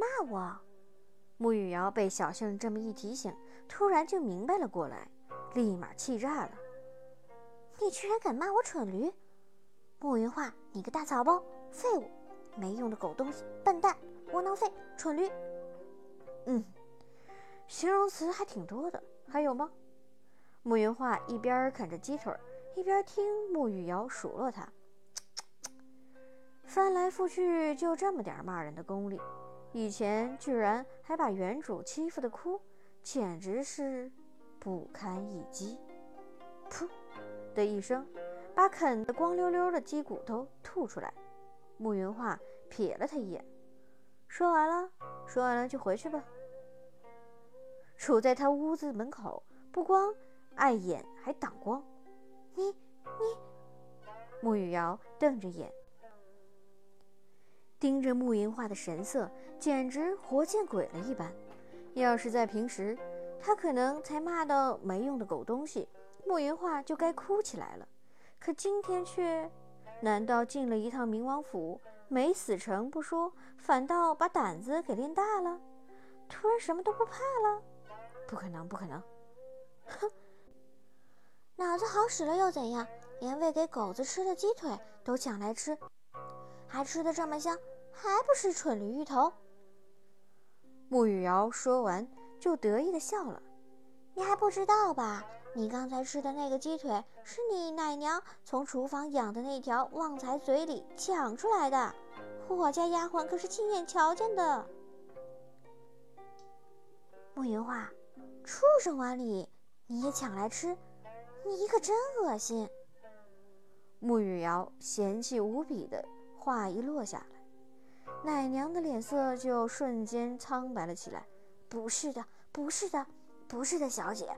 骂我？穆雨瑶被小杏这么一提醒，突然就明白了过来，立马气炸了。你居然敢骂我蠢驴！穆云画，你个大草包，废物，没用的狗东西，笨蛋，窝囊废，蠢驴。嗯，形容词还挺多的，还有吗？穆云画一边啃着鸡腿，一边听穆雨瑶数落他，翻来覆去就这么点骂人的功力，以前居然还把原主欺负的哭，简直是不堪一击。噗的一声，把啃得光溜溜的鸡骨头吐出来。慕云画瞥了他一眼，说完了，说完了就回去吧。杵在他屋子门口，不光。碍眼还挡光，你你，慕雨瑶瞪着眼，盯着慕云画的神色，简直活见鬼了一般。要是在平时，他可能才骂到没用的狗东西，慕云画就该哭起来了。可今天却，难道进了一趟冥王府，没死成不说，反倒把胆子给练大了？突然什么都不怕了？不可能，不可能！哼！脑子好使了又怎样？连喂给狗子吃的鸡腿都抢来吃，还吃的这么香，还不是蠢驴芋头？穆雨瑶说完就得意的笑了。你还不知道吧？你刚才吃的那个鸡腿是你奶娘从厨房养的那条旺财嘴里抢出来的，我家丫鬟可是亲眼瞧见的。慕云画，畜生碗里你也抢来吃？你可真恶心！穆雨瑶嫌弃无比的话一落下来，奶娘的脸色就瞬间苍白了起来。不是的，不是的，不是的，小姐，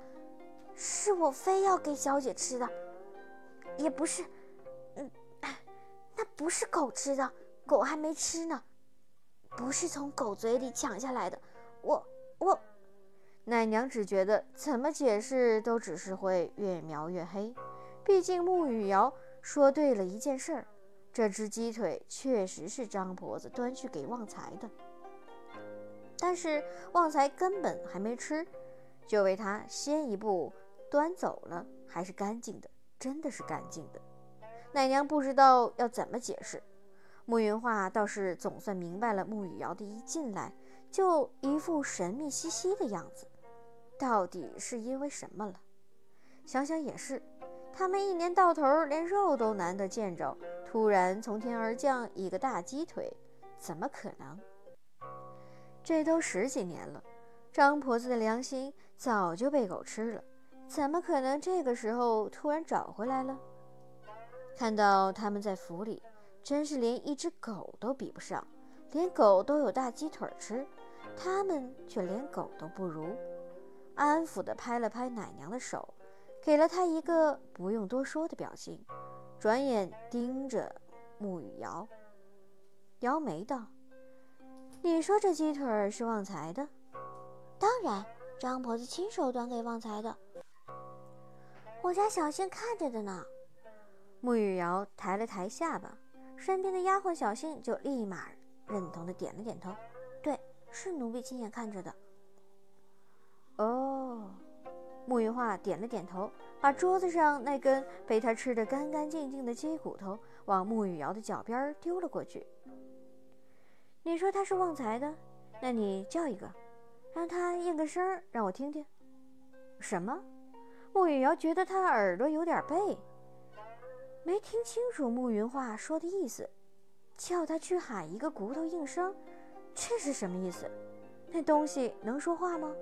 是我非要给小姐吃的，也不是，嗯，那不是狗吃的，狗还没吃呢，不是从狗嘴里抢下来的，我我。奶娘只觉得怎么解释都只是会越描越黑。毕竟穆雨瑶说对了一件事儿，这只鸡腿确实是张婆子端去给旺财的。但是旺财根本还没吃，就为他先一步端走了，还是干净的，真的是干净的。奶娘不知道要怎么解释。慕云画倒是总算明白了，慕雨瑶的一进来就一副神秘兮兮的样子。到底是因为什么了？想想也是，他们一年到头连肉都难得见着，突然从天而降一个大鸡腿，怎么可能？这都十几年了，张婆子的良心早就被狗吃了，怎么可能这个时候突然找回来了？看到他们在府里，真是连一只狗都比不上，连狗都有大鸡腿吃，他们却连狗都不如。安抚地拍了拍奶娘的手，给了她一个不用多说的表情，转眼盯着穆雨瑶，摇眉道：“你说这鸡腿是旺财的？当然，张婆子亲手端给旺财的。我家小杏看着的呢。”穆雨瑶抬了抬下巴，身边的丫鬟小杏就立马认同地点了点头：“对，是奴婢亲眼看着的。”哦，穆云画点了点头，把桌子上那根被他吃得干干净净的鸡骨头往穆雨瑶的脚边丢了过去。你说他是旺财的，那你叫一个，让他应个声，让我听听。什么？穆雨瑶觉得他耳朵有点背，没听清楚穆云画说的意思。叫他去喊一个骨头应声，这是什么意思？那东西能说话吗？